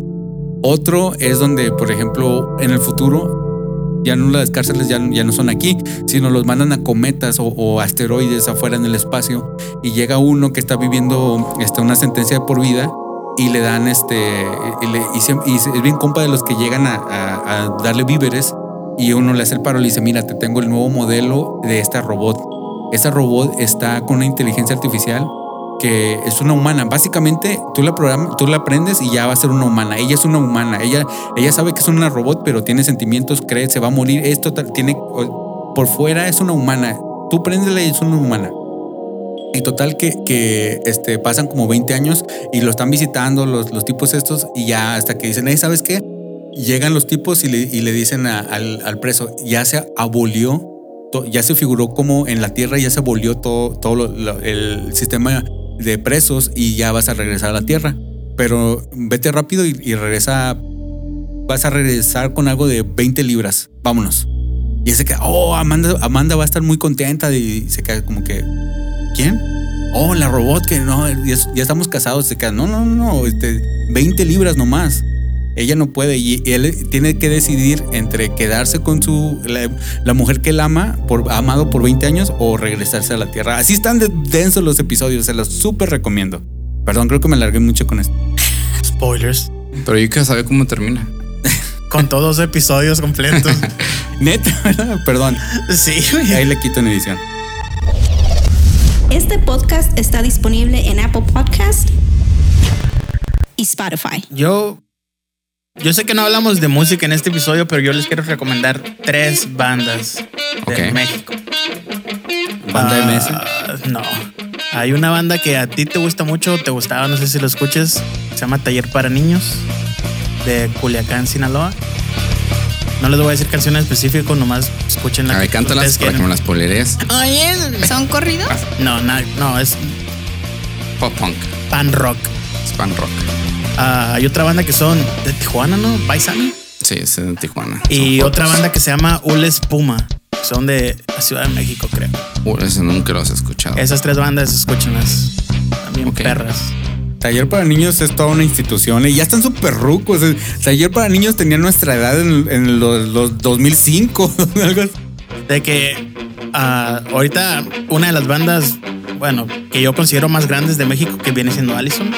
Otro es donde, por ejemplo, en el futuro, ya no las cárceles ya, no son aquí, sino los mandan a cometas o, asteroides afuera en el espacio y llega uno que está viviendo este, una sentencia de por vida y le dan este, y, es bien compa de los que llegan a darle víveres y uno le hace el paro y le dice, mira, te tengo el nuevo modelo de esta robot. Esta robot está con una inteligencia artificial que es una humana. Básicamente, tú la programas, tú la aprendes y ya va a ser una humana. Ella es una humana. Ella, ella sabe que es una robot, pero tiene sentimientos, cree, se va a morir. Esto tiene por fuera es una humana. Tú préndela y es una humana. Y total que, que este, pasan como 20 años y lo están visitando los, los tipos estos y ya hasta que dicen, hey, ¿sabes qué? Llegan los tipos y le, y le dicen al, al preso, ya se abolió, ya se figuró como en la tierra ya se abolió todo, todo el sistema de presos y ya vas a regresar a la tierra. Pero vete rápido y, regresa, vas a regresar con algo de 20 libras, vámonos. Y ese queda, oh, Amanda, Amanda va a estar muy contenta y se queda como que, ¿quién? Oh, la robot que no, ya, ya estamos casados. Se queda, no, no, no, este, 20 libras nomás. Ella no puede y él tiene que decidir entre quedarse con su la, la mujer que él ama, por, amado por 20 años, o regresarse a la tierra. Así están de densos los episodios, se los súper recomiendo. Perdón, creo que me alargué mucho con esto. Spoilers. Pero yo quiero saber cómo termina. Con todos los episodios completos. Neta, ¿verdad? Perdón. sí, güey. Ahí le quito en edición. Este podcast está disponible en Apple Podcast y Spotify. Yo, yo sé que no hablamos de música en este episodio, pero yo les quiero recomendar tres bandas de. México. Banda MS. Ah, no. Hay una banda que a ti te gusta mucho, te gustaba, no sé si lo escuches. Se llama Taller para Niños de Culiacán, Sinaloa. No les voy a decir canción en específico, nomás escuchen la A ver, cántalas para que quieran. las polerees. Oye, ¿Son corridos? No, no, no, es Pop punk. pan rock. Span rock. Ah, hay otra banda que son de Tijuana, ¿no? Paisano. Sí, es de Tijuana. Y Son otra banda que se llama Ules Puma. Son de la Ciudad de México, creo. Uh, ese nunca los he escuchado. Esas tres bandas, escúchenlas. También perras. Taller para niños es toda una institución y ya están súper rucos. El Taller para niños tenía nuestra edad en, en los, los 2005. algo así. De que ah, ahorita una de las bandas, bueno, que yo considero más grandes de México, que viene siendo Allison,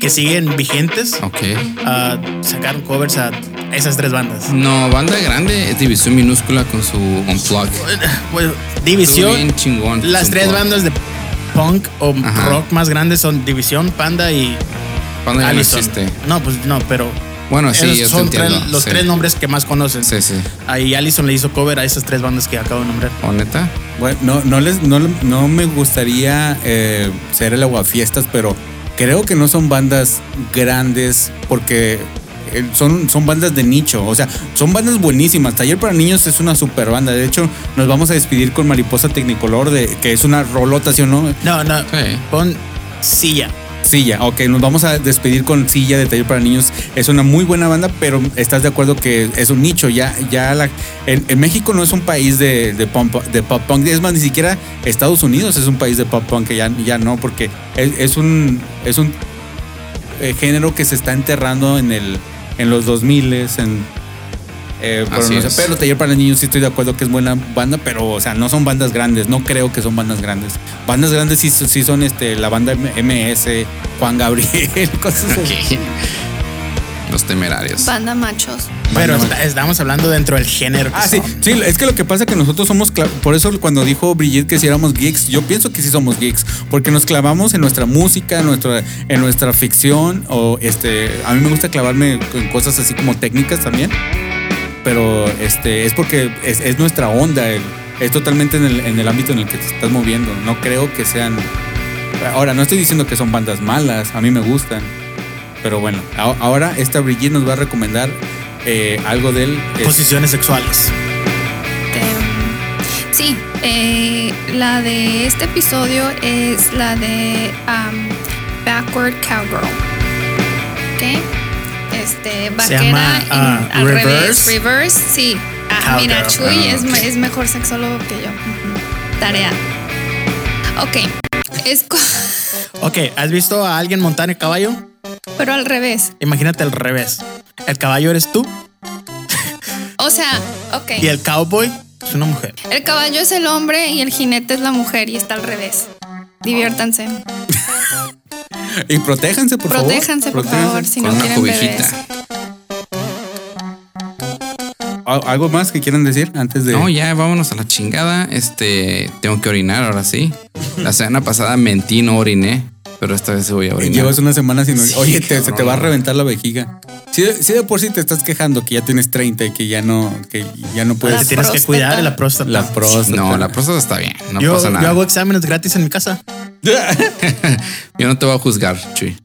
que siguen vigentes, Ok. ah, sacaron covers a esas tres bandas. No, banda grande es división minúscula con su Unplug. Bueno, división. Bien chingón. Las tres bandas de punk o Ajá. rock más grandes son División, Panda y Banda ya no existe. No, pues no, pero Bueno, sí, esos yo te son tres- entiendo. los sí. tres nombres que más conocen. Sí, sí. Ahí Allison le hizo cover a esas tres bandas que acabo de nombrar. ¿O neta? Bueno, no, no, les, no, no me gustaría eh, ser el aguafiestas, pero creo que no son bandas grandes porque eh, son, son bandas de nicho. O sea, son bandas buenísimas. Taller para niños es una super banda. De hecho, nos vamos a despedir con Mariposa Tecnicolor, de, que es una rolota, ¿sí o no? No, no, Sí. pon silla. Silla, ok, nos vamos a despedir con Silla de Taller para Niños. Es una muy buena banda, pero estás de acuerdo que es un nicho. Ya, ya la, en, México no es un país de, pop, punk. Es más, ni siquiera Estados Unidos es un país de pop punk, que ya, ya no, porque es, es un, es un eh, género que se está enterrando en, el, en los 2000 en. Eh, pero, Así no sé, es. pero Taller para Niños sí estoy de acuerdo que es buena banda, pero o sea, no son bandas grandes, no creo que son bandas grandes. Bandas grandes sí, sí son este, la banda MS, Juan Gabriel, cosas así. Los temerarios. Banda machos. Pero Banda- está- estamos hablando dentro del género. Ah, sí, sí, es que lo que pasa es que nosotros somos, por eso cuando dijo Brigitte que si éramos geeks, yo pienso que sí somos geeks, porque nos clavamos en nuestra música, en nuestra, en nuestra ficción, o este, a mí me gusta clavarme en cosas así como técnicas también, pero este, es porque es, es nuestra onda, el- es totalmente en el, en el ámbito en el que te estás moviendo, no creo que sean, ahora no estoy diciendo que son bandas malas, a mí me gustan, pero bueno, a- ahora esta Brigitte nos va a recomendar eh, algo del... Posiciones sexuales. Em, sí, eh, la de este episodio es la de um, Backward Cowgirl. ¿Ok? Este, vaquera llama, en- ah, al revés. Reverse Reverse, sí. Ah, mira, Chuy es, es mejor sexólogo que yo. Tarea. Ok. Es Ok, ¿has visto a alguien montar el caballo? pero al revés. Imagínate al revés. El caballo eres tú O sea, ok. y el cowboy es una mujer. El caballo es el hombre y el jinete es la mujer y está al revés. Diviértanse. Y protéjanse, por Protéjanse, por favor. favor, si Con no una quieren cobijita. bebés. ¿a- ¿Algo más que quieran decir antes de.? No, ya vámonos a la chingada. Este, tengo que orinar ahora sí. La semana pasada mentí, no oriné, pero esta vez sí voy a orinar. Llevas una semana sin. Sí, Oye, te- se te va a reventar la vejiga. Si, de- si de por sí te estás quejando que ya tienes 30 y que ya no, que ya no Te puedes. tienes que cuidar de la próstata. La próstata. No, la próstata está bien, no yo, pasa nada. yo hago exámenes gratis en mi casa. Yo no te voy a juzgar, Chuy.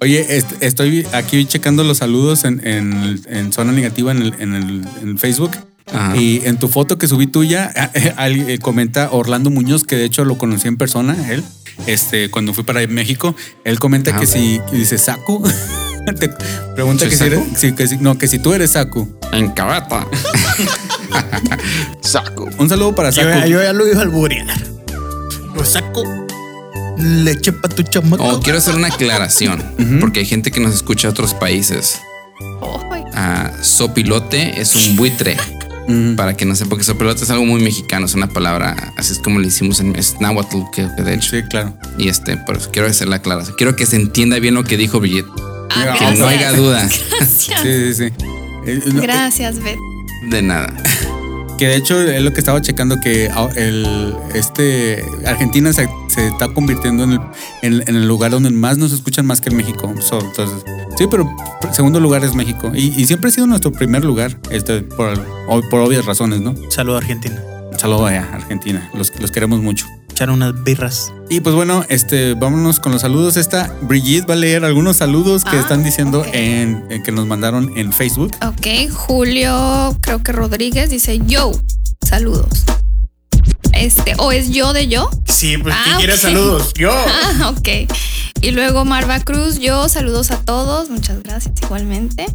Oye, est- estoy aquí checando los saludos en, en- en zona negativa en el, en el- en Facebook. Ajá. Y en tu foto que subí tuya, eh, comenta Orlando Muñoz, que de hecho lo conocí en persona, él, este, cuando fui para México, él comenta Ajá. que si que dice Saku, te pregunta ¿Soy que si, eres, Saku? que si- no, que si tú eres Saku. En cabata. Saco. Un saludo para Yo, Saku. ya- yo ya lo iba a alburear. Lo saco leche para tu chamaco. Oh, quiero hacer una aclaración, porque hay gente que nos escucha de otros países. Ah, sopilote es un buitre. Para que no sepa, porque sopilote es algo muy mexicano, es una palabra, así es como le hicimos en es náhuatl, que, que de hecho. Sí, claro. Y este, por eso quiero hacer la aclaración. Quiero que se entienda bien lo que dijo Brigitte. ah, Que no haya duda Gracias. Sí, sí, sí. Eh, no, Gracias, Beth. de nada. Que de hecho es lo que estaba checando que el este Argentina se, se está convirtiendo en el, en, en el lugar donde más nos escuchan más que en México. So, entonces, sí, pero segundo lugar es México. Y, y siempre ha sido nuestro primer lugar, este, por, por obvias razones, ¿no? Saludo a Argentina. Saludos a Argentina. Los, los queremos mucho. Echar unas birras. Y pues bueno, este, vámonos con los saludos. Esta Brigitte va a leer algunos saludos que Ah, están diciendo en que nos mandaron en Facebook. Ok, Julio, creo que Rodríguez dice yo. Saludos. Este, o es yo de yo. Sí, pues Ah, ¿quién quiere saludos? Yo. Ah, ok. Y luego Marva Cruz, yo, saludos a todos, muchas gracias igualmente.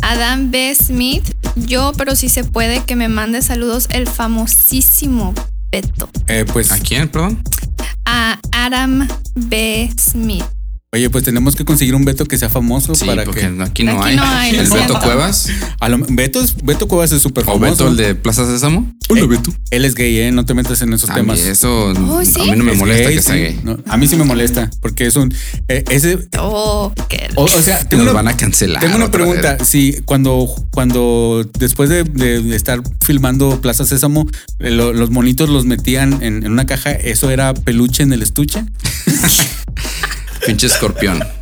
Adam B. Smith, yo, pero si se puede que me mande saludos el famosísimo Beto. Eh, pues, ¿A quién, perdón? A Adam B. Smith. Oye, pues tenemos que conseguir un Beto que sea famoso Sí, para porque que. aquí no Aquí hay. no hay, lo el Beto. Cuevas A lo- Beto, es, Beto Cuevas es súper o famoso. Beto, el de Plaza Sésamo. Eh, Él es gay, ¿eh? No te metas en esos A mí temas. eso Oh, ¿sí? a mí no me Es molesta gay, que sea sí. gay. No, a mí sí me molesta porque es un. eh, ese. Oh, qué. O, o sea, tengo nos una, van a cancelar. tengo una pregunta. vez. Si cuando, cuando después de, de estar filmando Plaza Sésamo, eh, lo- los monitos los metían en, en una caja, ¿eso era peluche en el estuche? Pinche escorpión.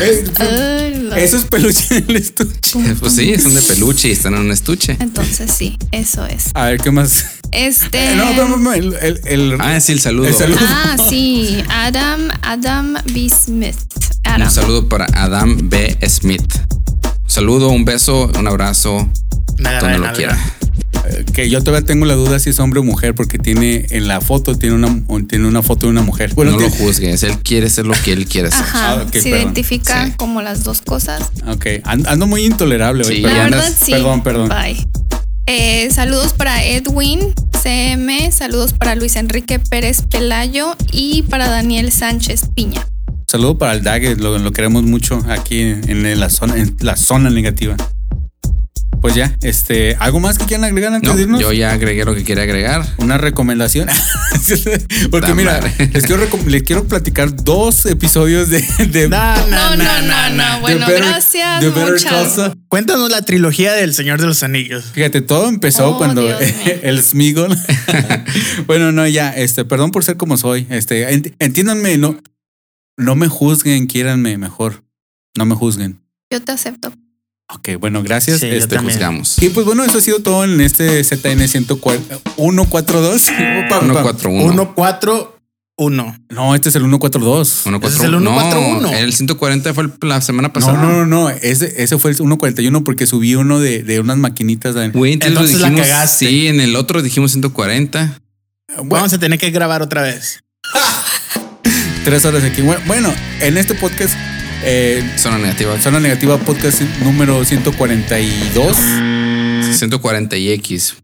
Eh, no. Eso es peluche en el estuche. Pues sí, son de peluche y están en un estuche. Entonces sí, eso es. A ver, ¿qué más? Este. Eh, no, no, no, no, el, el- el- Ah, sí, el saludo. El saludo. Ah, sí, Adam, Adam B. Smith. Adam. Un saludo para Adam B. Smith. Saludo, un beso, un abrazo, Nada, donde nada, lo quiera. Que yo todavía tengo la duda si es hombre o mujer porque tiene en la foto tiene una tiene una foto de una mujer. Bueno, no lo juzgues, él quiere ser lo que él quiere ser. Ajá, Ah, ok, se perdón. identifica Sí. como las dos cosas. Ok, and- ando muy intolerable hoy. Sí, La perdón. andas- verdad, sí. Perdón, perdón. Bye. Eh, saludos para Edwin CM, saludos para Luis Enrique Pérez Pelayo y para Daniel Sánchez Piña. Saludo para el Dague, lo, lo queremos mucho aquí en, en la zona en la zona negativa. Pues ya, este, ¿algo más que quieran agregar antes No, de irnos? yo ya agregué lo que quería agregar. Una recomendación. Porque Da mira, les quiero, les quiero platicar dos episodios de, de, No, No, no, no, no, no, no. no. Bueno, Better- gracias. de Better muchas. Cuéntanos la trilogía del Señor de los Anillos. Fíjate, todo empezó Oh, cuando Dios el Smigol. bueno, no, ya, este, perdón por ser como soy. Este, ent- entiéndanme, no, no me juzguen, quiéranme mejor. No me juzguen. Yo te acepto. Ok, bueno, gracias. Sí, este. Juzgamos. y pues bueno, eso ha sido todo en este ZN 142. 141. 141. No, este es el 142. 141. Ese es el 141. No, el 140 fue el- la semana No, pasada. no, no, no. Ese, ese fue el 141 porque subí uno de, de unas maquinitas. de- Güey, entonces, Entonces lo la dijimos. cagaste. Sí, en el otro dijimos 140. Bueno, Vamos a tener que grabar otra vez. tres horas aquí. Bueno, en este podcast, eh, Zona negativa. Zona Negativa Podcast número 142. 140 y X.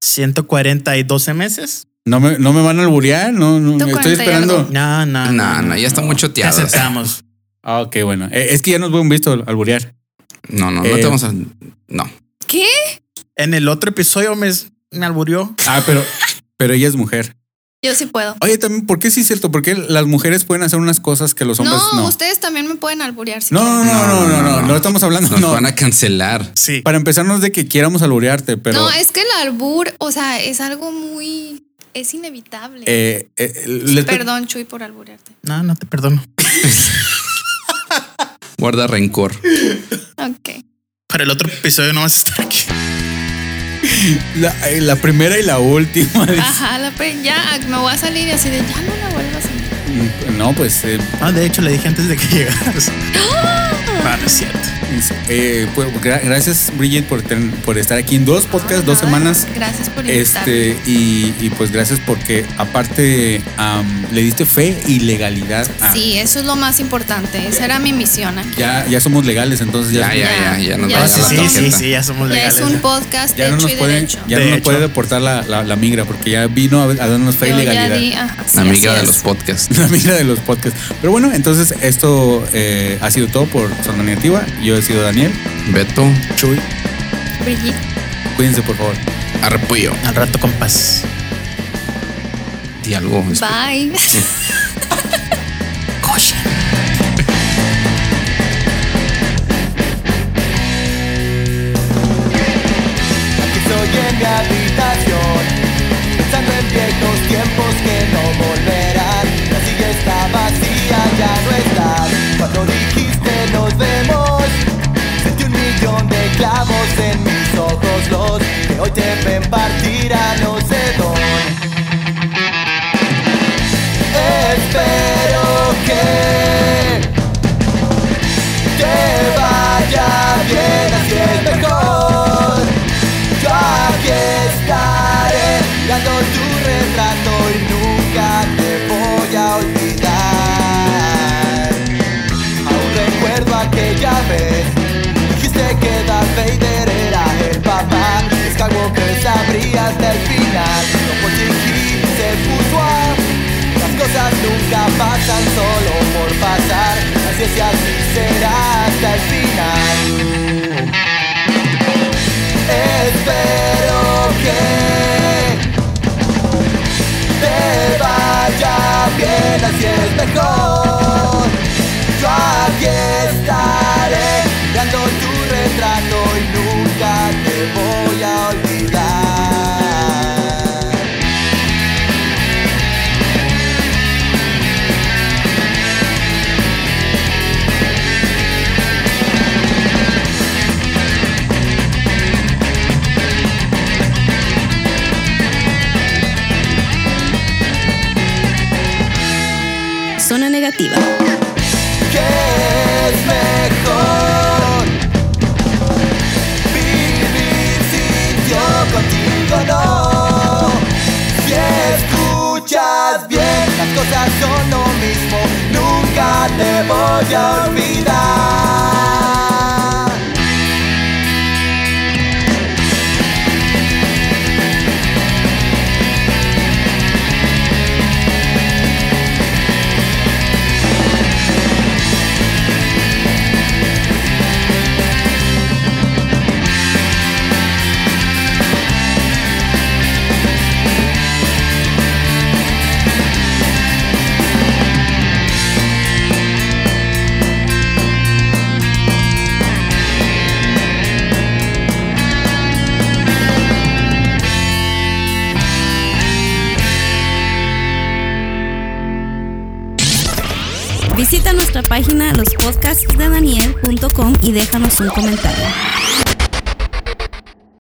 142 meses. No me, no me van a alburear, no, no estoy 140 y esperando. No, no. No, no, ya está muy Te choteado. aceptamos. Ah, ok, bueno. Eh, es que ya nos hemos visto alburear. No, no, no Eh, te vamos a. No. ¿Qué? En el otro episodio me, me alburió. Ah, pero, pero ella es mujer. Yo sí puedo. Oye, también, ¿por qué sí es cierto? Porque las mujeres pueden hacer unas cosas que los hombres No, no. ustedes también me pueden alburear si No, no, no, no, no, no, no, estamos hablando. Nos No. van a cancelar. Sí. Para empezarnos de que quieramos alburearte, pero. No, es que el albur, o sea, es algo muy. Es inevitable. eh, eh, les- Perdón, Chuy, por alburearte. No, no te perdono. Guarda rencor. Ok. Para el otro episodio no vas a estar aquí. La, eh, la primera y la última. Ajá, la ya me voy a salir y así de ya no la vuelvas a sentir. No, pues, eh, Ah, de hecho, le dije antes de que llegaras. Ah, no es cierto. eh, pues, gra- gracias, Bridget, por, ten- por estar aquí en dos podcasts, dos semanas. Gracias por invitarme. Este, y, y pues gracias porque aparte le diste fe y legalidad. a- Sí, eso es lo más importante. Esa era mi misión aquí. Ya, ya somos legales, entonces ya, Ya, ya, ya, ya nos Ya, van a Ah, dar sí, la sí, sí, ya somos Ya legales. es un podcast ya no hecho nos y puede, derecho. ya De no nos hecho. puede deportar la, la- la migra porque ya vino a, a darnos fe y Yo ya legalidad. di, sí, Amiga así de es. los podcasts. La migra de los podcasts. Pero bueno, entonces esto eh, ha sido todo por Zona Negativa. Yo he sido Daniel. Beto, Chuy, Brigitte. cuídense por favor. arrepullo. Al rato con paz. Di algo. Bye. tu retrato y nunca te voy a olvidar. Aún recuerdo aquella vez, dijiste que Darth Vader era el papá, Skywalker sabría hasta el final. No por se puso a las cosas nunca pasan solo por pasar, así es y así será hasta el final. Espero es mejor. Yo aquí estaré dando tu un comentario.